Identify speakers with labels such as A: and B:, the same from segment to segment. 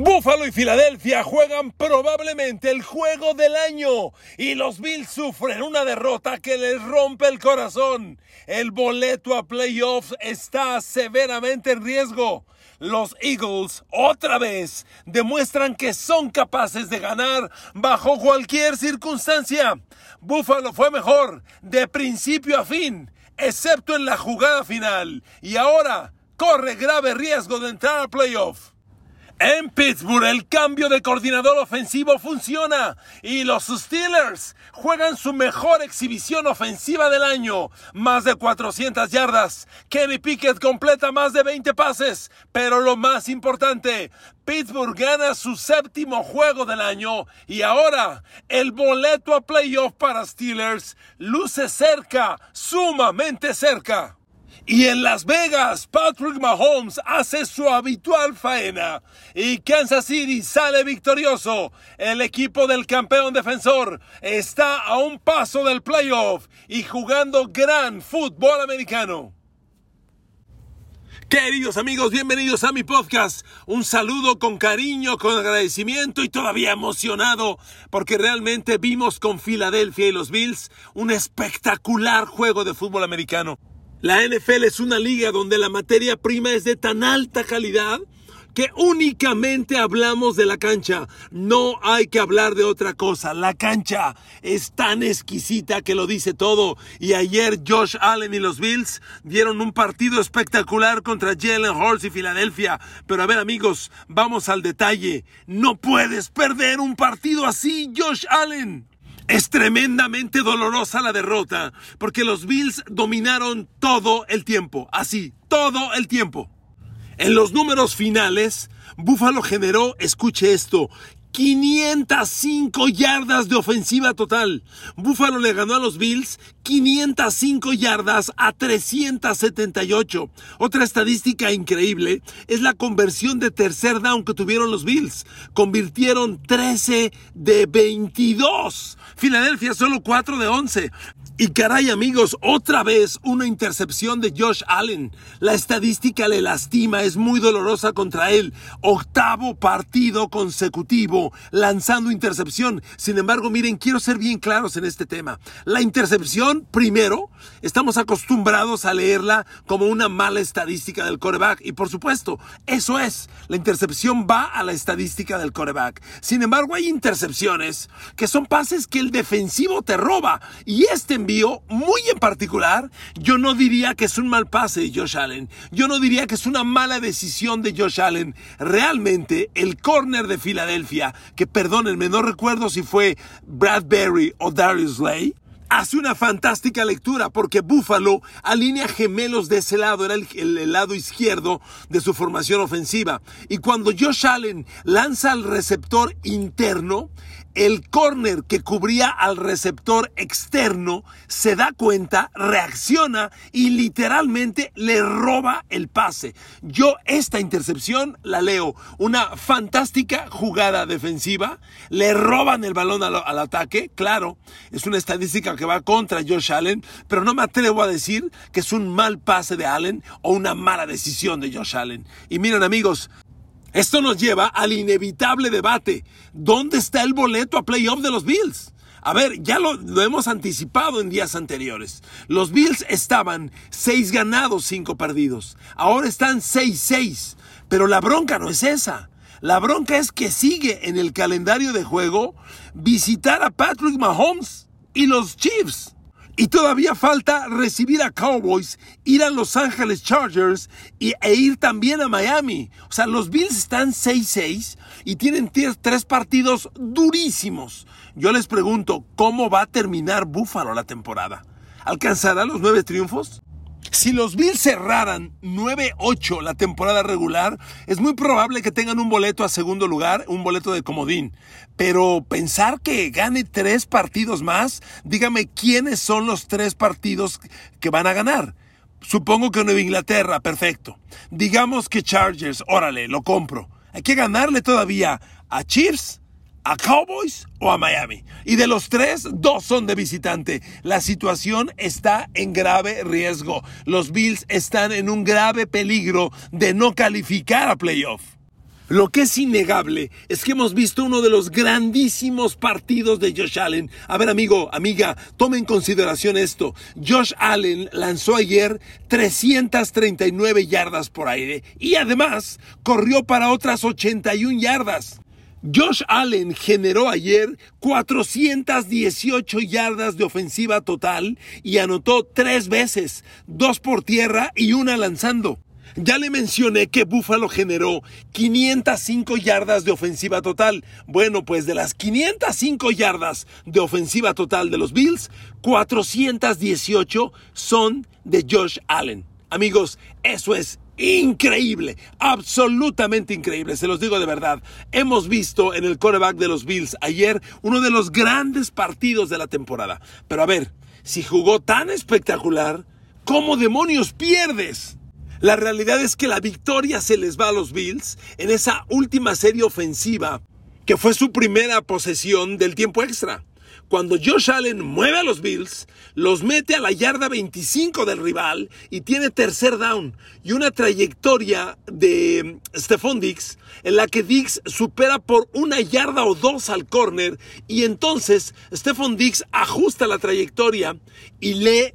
A: Buffalo y Filadelfia juegan probablemente el juego del año y los Bills sufren una derrota que les rompe el corazón. El boleto a playoffs está severamente en riesgo. Los Eagles otra vez demuestran que son capaces de ganar bajo cualquier circunstancia. Buffalo fue mejor de principio a fin, excepto en la jugada final, y ahora corre grave riesgo de entrar a playoff. En Pittsburgh el cambio de coordinador ofensivo funciona y los Steelers juegan su mejor exhibición ofensiva del año, más de 400 yardas. Kenny Pickett completa más de 20 pases, pero lo más importante, Pittsburgh gana su séptimo juego del año y ahora el boleto a playoff para Steelers luce cerca, sumamente cerca. Y en Las Vegas, Patrick Mahomes hace su habitual faena y Kansas City sale victorioso. El equipo del campeón defensor está a un paso del playoff y jugando gran fútbol americano. Queridos amigos, bienvenidos a mi podcast. Un saludo con cariño, con agradecimiento y todavía emocionado porque realmente vimos con Filadelfia y los Bills un espectacular juego de fútbol americano. La NFL es una liga donde la materia prima es de tan alta calidad que únicamente hablamos de la cancha. No hay que hablar de otra cosa. La cancha es tan exquisita que lo dice todo. Y ayer Josh Allen y los Bills dieron un partido espectacular contra Jalen Hurts y Filadelfia. Pero a ver amigos, vamos al detalle. No puedes perder un partido así, Josh Allen. Es tremendamente dolorosa la derrota, porque los Bills dominaron todo el tiempo, así, todo el tiempo. En los números finales, Buffalo generó, escuche esto, 505 yardas de ofensiva total. Buffalo le ganó a los Bills 505 yardas a 378. Otra estadística increíble es la conversión de tercer down que tuvieron los Bills. Convirtieron 13 de 22. Filadelfia solo 4 de 11. Y caray amigos, otra vez una intercepción de Josh Allen. La estadística le lastima, es muy dolorosa contra él. Octavo partido consecutivo lanzando intercepción. Sin embargo, miren, quiero ser bien claros en este tema. La intercepción, primero, estamos acostumbrados a leerla como una mala estadística del coreback. Y por supuesto, eso es. La intercepción va a la estadística del coreback. Sin embargo, hay intercepciones que son pases que defensivo te roba. Y este muy en particular, yo no diría que es un mal pase de Josh Allen. Yo no diría que es una mala decisión de Josh Allen. Realmente, el corner de Filadelfia, que perdónenme, no recuerdo si fue Bradbury o Darius Lay, hace una fantástica lectura porque Buffalo alinea gemelos de ese lado, era el, el, lado izquierdo de su formación ofensiva. Y cuando Josh Allen lanza al receptor interno, el corner que cubría al receptor externo se da cuenta, reacciona y literalmente le roba el pase. Yo esta intercepción la leo. Una fantástica jugada defensiva. Le roban el balón al, al ataque. Claro, es una estadística que va contra Josh Allen, pero no me atrevo a decir que es un mal pase de Allen o una mala decisión de Josh Allen. Y miren amigos, esto nos lleva al inevitable debate. ¿Dónde está el boleto a playoff de los Bills? A ver, ya lo, hemos anticipado en días anteriores. Los Bills estaban seis ganados, cinco perdidos. Ahora están 6-6. Pero la bronca no es esa. La bronca es que sigue en el calendario de juego visitar a Patrick Mahomes y los Chiefs. Y todavía falta recibir a Cowboys, ir a Los Ángeles Chargers y, e ir también a Miami. O sea, los Bills están 6-6 y tienen tres partidos durísimos. Yo les pregunto, ¿cómo va a terminar Buffalo la temporada? ¿Alcanzará los nueve triunfos? Si los Bills cerraran 9-8 la temporada regular, es muy probable que tengan un boleto a segundo lugar, un boleto de comodín. Pero pensar que gane tres partidos más, dígame quiénes son los tres partidos que van a ganar. Supongo que Nueva Inglaterra, perfecto. Digamos que Chargers, órale, lo compro. Hay que ganarle todavía a Chiefs, a Cowboys o a Miami. Y de los tres, dos son de visitante. La situación está en grave riesgo. Los Bills están en un grave peligro de no calificar a playoff. Lo que es innegable es que hemos visto uno de los grandísimos partidos de Josh Allen. A ver, amigo, amiga, tome en consideración esto. Josh Allen lanzó ayer 339 yardas por aire y además corrió para otras 81 yardas. Josh Allen generó ayer 418 yardas de ofensiva total y anotó tres veces, dos por tierra y una lanzando. Ya le mencioné que Buffalo generó 505 yardas de ofensiva total. Bueno, pues de las 505 yardas de ofensiva total de los Bills, 418 son de Josh Allen. Amigos, eso es increíble, absolutamente increíble, se los digo de verdad. Hemos visto en el coreback de los Bills ayer uno de los grandes partidos de la temporada. Pero a ver, si jugó tan espectacular, ¿cómo demonios pierdes? La realidad es que la victoria se les va a los Bills en esa última serie ofensiva que fue su primera posesión del tiempo extra. Cuando Josh Allen mueve a los Bills, los mete a la yarda 25 del rival y tiene tercer down y una trayectoria de Stephon Dix en la que Dix supera por una yarda o dos al corner y entonces Stephon Dix ajusta la trayectoria y le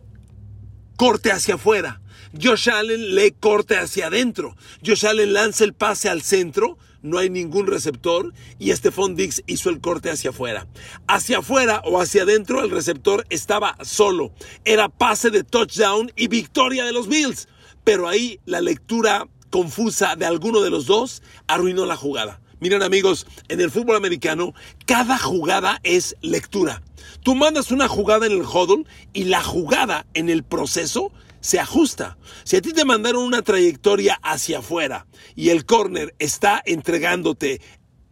A: corte hacia afuera. Josh Allen le corte hacia adentro. Josh Allen lanza el pase al centro, no hay ningún receptor y Stephon Dix hizo el corte hacia afuera. Hacia afuera o hacia adentro el receptor estaba solo. Era pase de touchdown y victoria de los Bills. Pero ahí la lectura confusa de alguno de los dos arruinó la jugada. Miren amigos, en el fútbol americano cada jugada es lectura. Tú mandas una jugada en el huddle y la jugada en el proceso se ajusta. Si a ti te mandaron una trayectoria hacia afuera y el corner está entregándote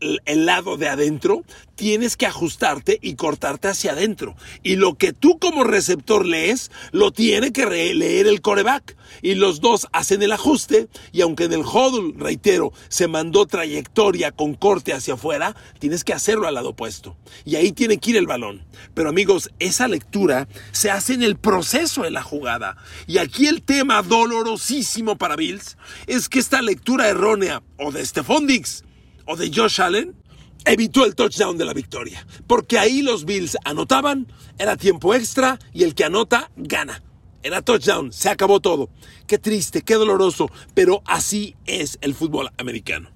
A: el lado de adentro, tienes que ajustarte y cortarte hacia adentro. Y lo que tú como receptor lees, lo tiene que leer el coreback. Y los dos hacen el ajuste. Y aunque en el huddle, reitero, se mandó trayectoria con corte hacia afuera, tienes que hacerlo al lado opuesto. Y ahí tiene que ir el balón. Pero amigos, esa lectura se hace en el proceso de la jugada. Y aquí el tema dolorosísimo para Bills es que esta lectura errónea o de Stephon Dix o de Josh Allen evitó el touchdown de la victoria. Porque ahí los Bills anotaban, era tiempo extra y el que anota gana. Era touchdown, se acabó todo. Qué triste, qué doloroso, pero así es el fútbol americano.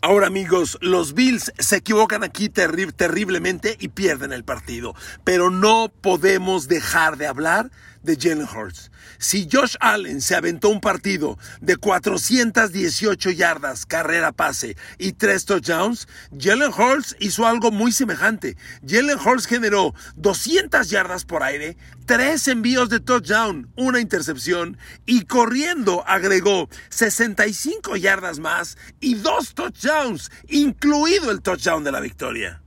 A: Ahora amigos, los Bills se equivocan aquí terriblemente y pierden el partido, pero no podemos dejar de hablar de Jalen Hurts. Si Josh Allen se aventó un partido de 418 yardas, carrera pase y 3 touchdowns, Jalen Hurts hizo algo muy semejante. Jalen Hurts generó 200 yardas por aire, 3 envíos de touchdown, una intercepción y corriendo agregó 65 yardas más y 2 touchdowns, incluido el touchdown de la victoria.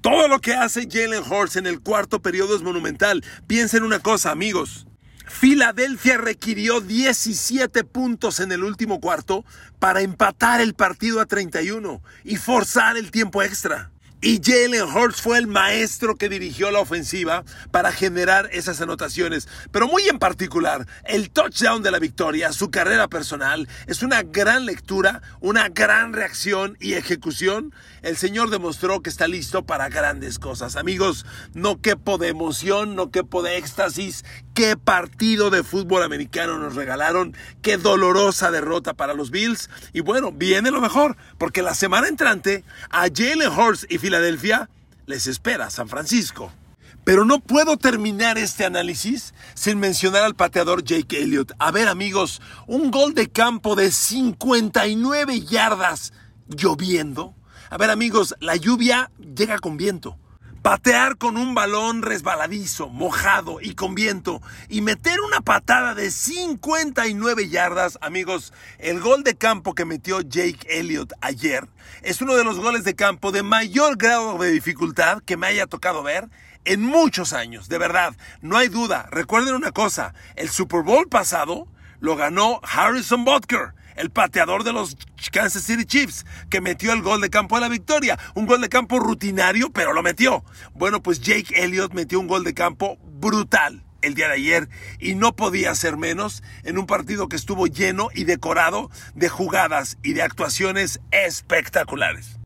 A: Todo lo que hace Jalen Hurts en el cuarto periodo es monumental. Piensen una cosa, amigos. Filadelfia requirió 17 puntos en el último cuarto para empatar el partido a 31 y forzar el tiempo extra. Y Jalen Hurts fue el maestro que dirigió la ofensiva para generar esas anotaciones. Pero muy en particular, el touchdown de la victoria, su carrera personal, es una gran lectura, una gran reacción y ejecución. El Señor demostró que está listo para grandes cosas. Amigos, no quepo de emoción, no quepo de éxtasis. Qué partido de fútbol americano nos regalaron. Qué dolorosa derrota para los Bills. Y bueno, viene lo mejor, porque la semana entrante a Jalen Hurts y Filadelfia les espera San Francisco. Pero no puedo terminar este análisis sin mencionar al pateador Jake Elliott. A ver amigos, un gol de campo de 59 yardas lloviendo. A ver amigos, la lluvia llega con viento. Patear con un balón resbaladizo, mojado y con viento y meter una patada de 59 yardas, amigos, el gol de campo que metió Jake Elliott ayer es uno de los goles de campo de mayor grado de dificultad que me haya tocado ver en muchos años, de verdad, no hay duda. Recuerden una cosa, el Super Bowl pasado lo ganó Harrison Butker el pateador de los Kansas City Chiefs, que metió el gol de campo de la victoria. Un gol de campo rutinario, pero lo metió. Bueno, pues Jake Elliott metió un gol de campo brutal. el día de ayer y no podía ser menos en un partido que estuvo lleno y decorado de jugadas y de actuaciones espectaculares.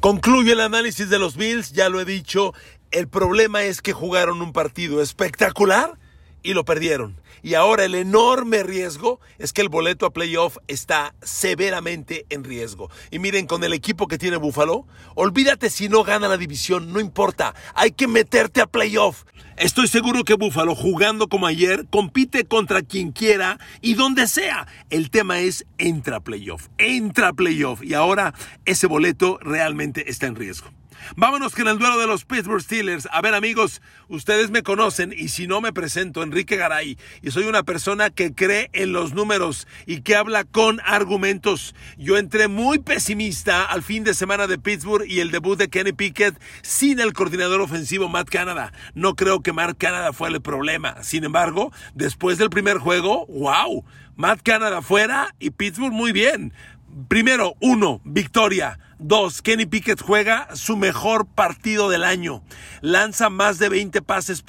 A: Concluye el análisis de los Bills, ya lo he dicho, el problema es que jugaron un partido espectacular y lo perdieron. Y ahora el enorme riesgo es que el boleto a playoff está severamente en riesgo. Y miren, con el equipo que tiene Buffalo, olvídate si no gana la división, no importa, hay que meterte a playoff. Estoy seguro que Buffalo, jugando como ayer, compite contra quien quiera y donde sea. El tema es entra playoff, entra playoff. Y ahora ese boleto realmente está en riesgo. Vámonos con el duelo de los Pittsburgh Steelers. A ver amigos, ustedes me conocen y si no me presento, Enrique Garay, y soy una persona que cree en los números y que habla con argumentos. Yo entré muy pesimista al fin de semana de Pittsburgh y el debut de Kenny Pickett sin el coordinador ofensivo Matt Canada. No creo que Matt Canada fue el problema. Sin embargo, después del primer juego, wow, Matt Canada fuera y Pittsburgh muy bien. Primero, uno, victoria. Dos, Kenny Pickett juega su mejor partido del año. Lanza más de 20 pases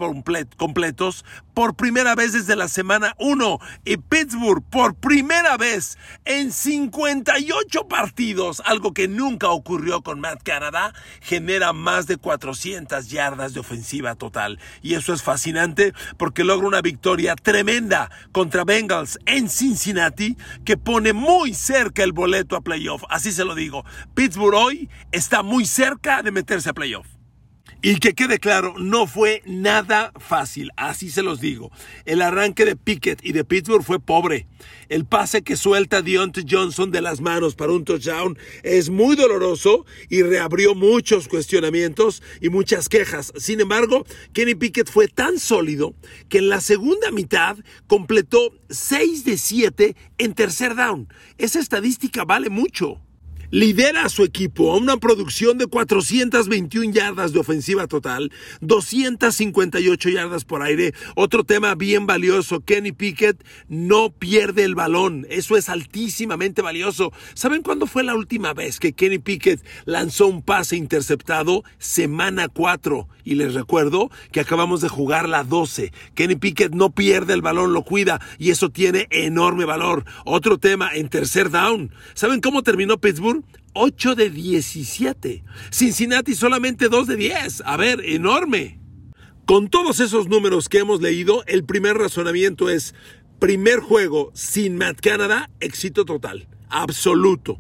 A: completos por primera vez desde la semana 1. Y Pittsburgh por primera vez en 58 partidos, algo que nunca ocurrió con Matt Canada, genera más de 400 yardas de ofensiva total. Y eso es fascinante porque logra una victoria tremenda contra Bengals en Cincinnati que pone muy cerca el boleto a playoff. Así se lo digo. Pittsburgh hoy está muy cerca de meterse a playoff. Y que quede claro, no fue nada fácil, así se los digo. El arranque de Pickett y de Pittsburgh fue pobre. El pase que suelta Deontay Johnson de las manos para un touchdown es muy doloroso y reabrió muchos cuestionamientos y muchas quejas. Sin embargo, Kenny Pickett fue tan sólido que en la segunda mitad completó 6 de 7 en tercer down. Esa estadística vale mucho lidera a su equipo a una producción de 421 yardas de ofensiva total, 258 yardas por aire. Otro tema bien valioso, Kenny Pickett no pierde el balón. Eso es altísimamente valioso. ¿Saben cuándo fue la última vez que Kenny Pickett lanzó un pase interceptado? Semana 4. Y les recuerdo que acabamos de jugar la 12. Kenny Pickett no pierde el balón, lo cuida y eso tiene enorme valor. Otro tema en tercer down. ¿Saben cómo terminó Pittsburgh? 8 de 17. Cincinnati solamente 2 de 10. A ver, enorme. Con todos esos números que hemos leído, el primer razonamiento es, primer juego sin Matt Canada, éxito total, absoluto.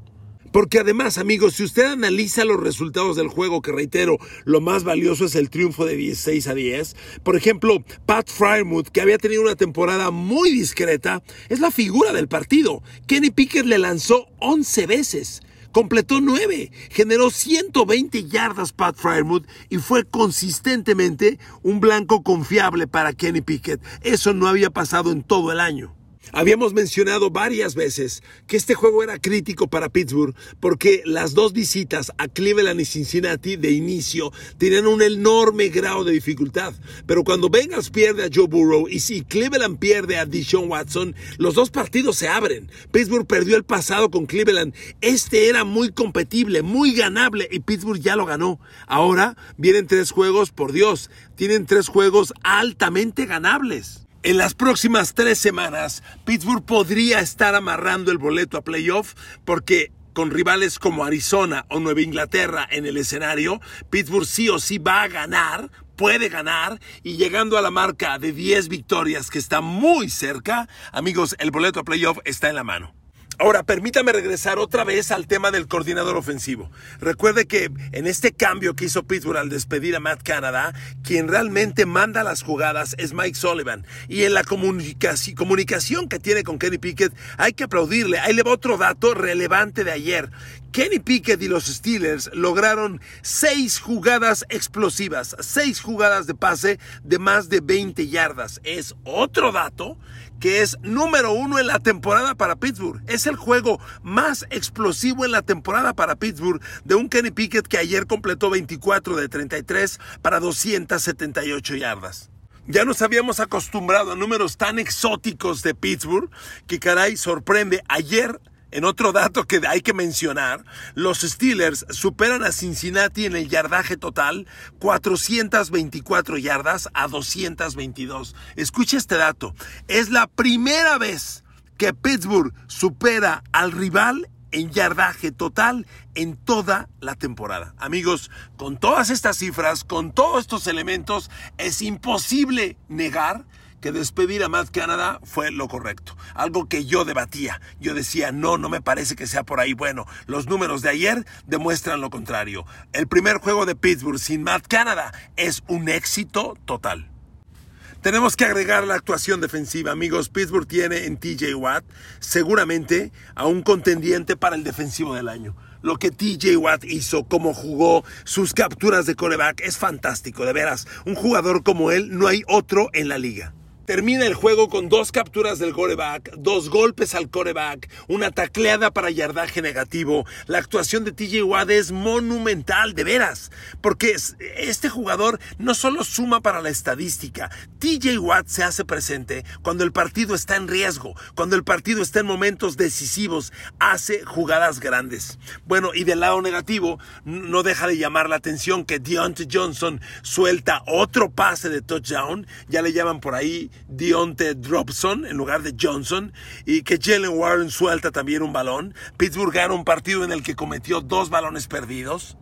A: Porque además, amigos, si usted analiza los resultados del juego, que reitero, lo más valioso es el triunfo de 16 a 10. Por ejemplo, Pat Frymouth, que había tenido una temporada muy discreta, es la figura del partido. Kenny Pickett le lanzó 11 veces completó 9, generó 120 yardas Pat Fryermuth y fue consistentemente un blanco confiable para Kenny Pickett. Eso no había pasado en todo el año. Habíamos mencionado varias veces que este juego era crítico para Pittsburgh porque las dos visitas a Cleveland y Cincinnati de inicio tenían un enorme grado de dificultad. Pero cuando Bengals pierde a Joe Burrow y si Cleveland pierde a Deshaun Watson, los dos partidos se abren. Pittsburgh perdió el pasado con Cleveland. Este era muy competible, muy ganable y Pittsburgh ya lo ganó. Ahora vienen tres juegos, por Dios, tienen tres juegos altamente ganables. En las próximas tres semanas, Pittsburgh podría estar amarrando el boleto a playoff porque con rivales como Arizona o Nueva Inglaterra en el escenario, Pittsburgh sí o sí va a ganar, puede ganar y llegando a la marca de 10 victorias que está muy cerca, amigos, el boleto a playoff está en la mano. Ahora, permítame regresar otra vez al tema del coordinador ofensivo. Recuerde que en este cambio que hizo Pittsburgh al despedir a Matt Canada, quien realmente manda las jugadas es Mike Sullivan. Y en la comunicación que tiene con Kenny Pickett, hay que aplaudirle. Ahí le va otro dato relevante de ayer. Kenny Pickett y los Steelers lograron seis jugadas explosivas, seis jugadas de pase de más de 20 yardas. Es otro dato que es número uno en la temporada para Pittsburgh. Es el juego más explosivo en la temporada para Pittsburgh de un Kenny Pickett que ayer completó 24 de 33 para 278 yardas. Ya nos habíamos acostumbrado a números tan exóticos de Pittsburgh que caray sorprende. Ayer En otro dato que hay que mencionar, los Steelers superan a Cincinnati en el yardaje total 424 yardas a 222. Escucha este dato. Es la primera vez que Pittsburgh supera al rival en yardaje total en toda la temporada. Amigos, con todas estas cifras, con todos estos elementos, es imposible negar que despedir a Matt Canada fue lo correcto. Algo que yo debatía. Yo decía, no, no me parece que sea por ahí. Bueno, los números de ayer demuestran lo contrario. El primer juego de Pittsburgh sin Matt Canada es un éxito total. Tenemos que agregar la actuación defensiva, amigos. Pittsburgh tiene en TJ Watt seguramente a un contendiente para el defensivo del año lo que TJ Watt hizo, cómo jugó, sus capturas de coreback, es fantástico, de veras. Un jugador como él no hay otro en la liga. Termina el juego con dos capturas del coreback, dos golpes al coreback, una tacleada para yardaje negativo. La actuación de TJ Watt es monumental, de veras, porque este jugador no solo suma para la estadística, TJ Watt se hace presente cuando el partido está en riesgo, cuando el partido está en momentos decisivos, hace jugadas grandes. Bueno, y del lado negativo, no deja de llamar la atención que Deontay Johnson suelta otro pase de touchdown, ya le llaman por ahí Dionte Dropson en lugar de Johnson y que Jalen Warren suelta también un balón. Pittsburgh gana un partido en el que cometió dos balones perdidos.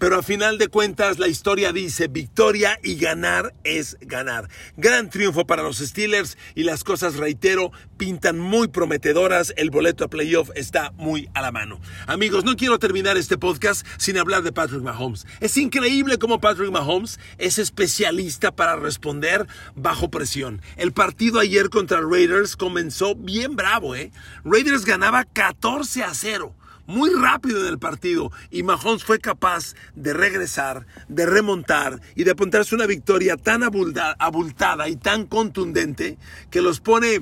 A: Pero a final de cuentas la historia dice victoria y ganar es ganar. Gran triunfo para los Steelers y las cosas, reitero, pintan muy prometedoras. El boleto a playoff está muy a la mano. Amigos, no quiero terminar este podcast sin hablar de Patrick Mahomes. Es increíble cómo Patrick Mahomes es especialista para responder bajo presión. El partido ayer contra Raiders comenzó bien bravo, ¿eh? Raiders ganaba 14 a 0 muy rápido en el partido y Mahomes fue capaz de regresar, de remontar y de apuntarse una victoria tan abultada y tan contundente que los pone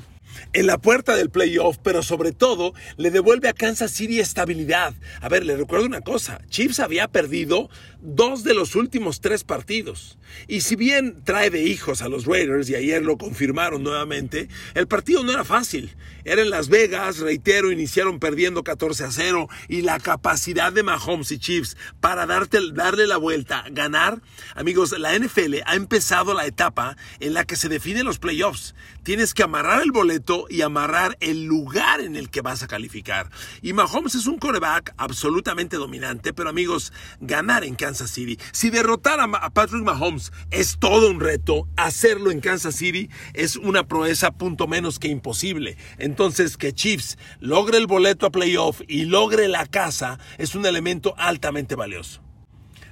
A: en la puerta del playoff, pero sobre todo le devuelve a Kansas City estabilidad. A ver, le recuerdo una cosa, Chiefs había perdido dos de los últimos tres partidos. Y si bien trae de hijos a los Raiders, y ayer lo confirmaron nuevamente, el partido no era fácil. Era en Las Vegas, reitero, iniciaron perdiendo 14 a 0 y la capacidad de Mahomes y Chiefs para darle la vuelta, ganar. Amigos, la NFL ha empezado la etapa en la que se definen los playoffs. Tienes que amarrar el boleto y amarrar el lugar en el que vas a calificar. Y Mahomes es un coreback absolutamente dominante, pero amigos, ganar en Kansas City, si derrotar a Patrick Mahomes es todo un reto, hacerlo en Kansas City es una proeza punto menos que imposible. Entonces, que Chiefs logre el boleto a playoff y logre la casa es un elemento altamente valioso.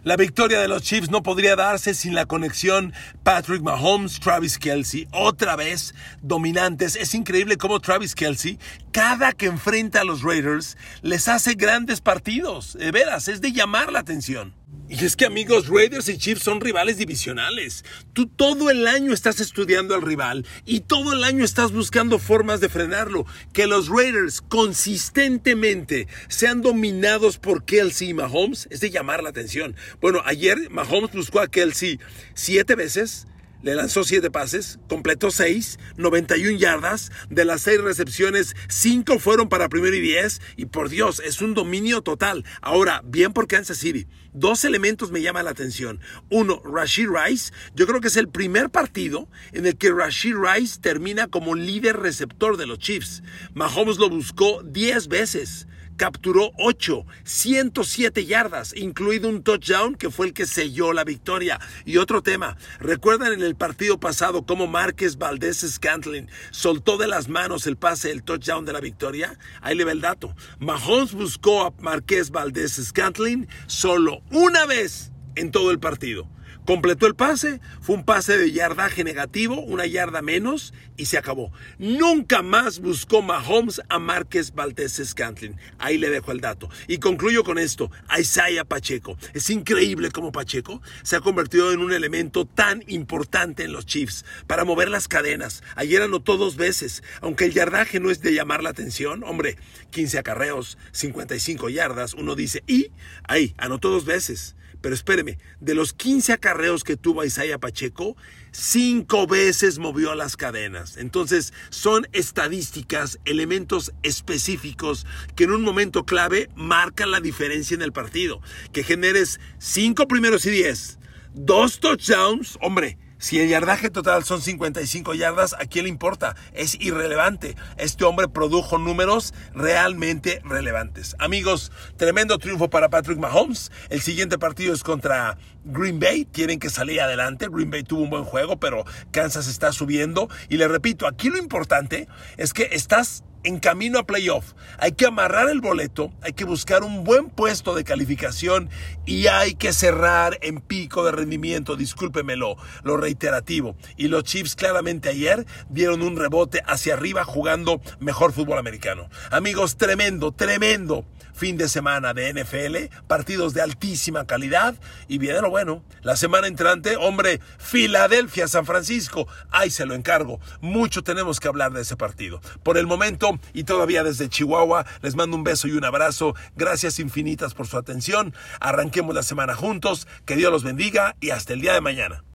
A: La victoria de los Chiefs no podría darse sin la conexión Patrick Mahomes, Travis Kelsey, otra vez dominantes. Es increíble cómo Travis Kelsey, cada que enfrenta a los Raiders, les hace grandes partidos. De veras, es de llamar la atención. Y es que amigos, Raiders y Chiefs son rivales divisionales. Tú todo el año estás estudiando al rival y todo el año estás buscando formas de frenarlo. Que los Raiders consistentemente sean dominados por Kelsey y Mahomes es de llamar la atención. Bueno, ayer Mahomes buscó a Kelsey siete veces le lanzó siete pases, completó seis, 91 yardas. De las seis recepciones, cinco fueron para primero y diez. Y por Dios, es un dominio total. Ahora, bien por Kansas City. Dos elementos me llaman la atención. Uno, Rashid Rice. Yo creo que es el primer partido en el que Rashid Rice termina como líder receptor de los Chiefs. Mahomes lo buscó 10 veces capturó 8, 107 yardas, incluido un touchdown que fue el que selló la victoria. Y otro tema, ¿recuerdan en el partido pasado cómo Márquez Valdés Scantlin soltó de las manos el pase del touchdown de la victoria? Ahí le ve el dato. Mahomes buscó a Márquez Valdés Scantlin solo una vez en todo el partido. Completó el pase, fue un pase de yardaje negativo, una yarda menos y se acabó. Nunca más buscó Mahomes a Márquez Valdés Scantlin. Ahí le dejo el dato. Y concluyo con esto, Isaiah Pacheco. Es increíble cómo Pacheco se ha convertido en un elemento tan importante en los Chiefs para mover las cadenas. Ayer anotó dos veces, aunque el yardaje no es de llamar la atención. Hombre, 15 acarreos, 55 yardas, uno dice, y ahí, anotó dos veces Pero espéreme, de los 15 acarreos que tuvo Isaiah Pacheco, cinco veces movió las cadenas. Entonces, son estadísticas, elementos específicos que en un momento clave marcan la diferencia en el partido. Que generes cinco primeros y diez, dos touchdowns, hombre, si el yardaje total son 55 yardas, ¿a quién le importa? Es irrelevante. Este hombre produjo números realmente relevantes. Amigos, tremendo triunfo para Patrick Mahomes. El siguiente partido es contra Green Bay. Tienen que salir adelante. Green Bay tuvo un buen juego, pero Kansas está subiendo. Y le repito, aquí lo importante es que estás en camino a playoff. Hay que amarrar el boleto, hay que buscar un buen puesto de calificación y hay que cerrar en pico de rendimiento, discúlpemelo, lo reiterativo. Y los Chiefs claramente ayer dieron un rebote hacia arriba jugando mejor fútbol americano. Amigos, tremendo, tremendo fin de semana de NFL, partidos de altísima calidad y viene lo bueno. La semana entrante, hombre, Filadelfia, San Francisco, ahí se lo encargo. Mucho tenemos que hablar de ese partido. Por el momento y todavía desde Chihuahua, les mando un beso y un abrazo. Gracias infinitas por su atención. Arranquemos la semana juntos. Que Dios los bendiga y hasta el día de mañana.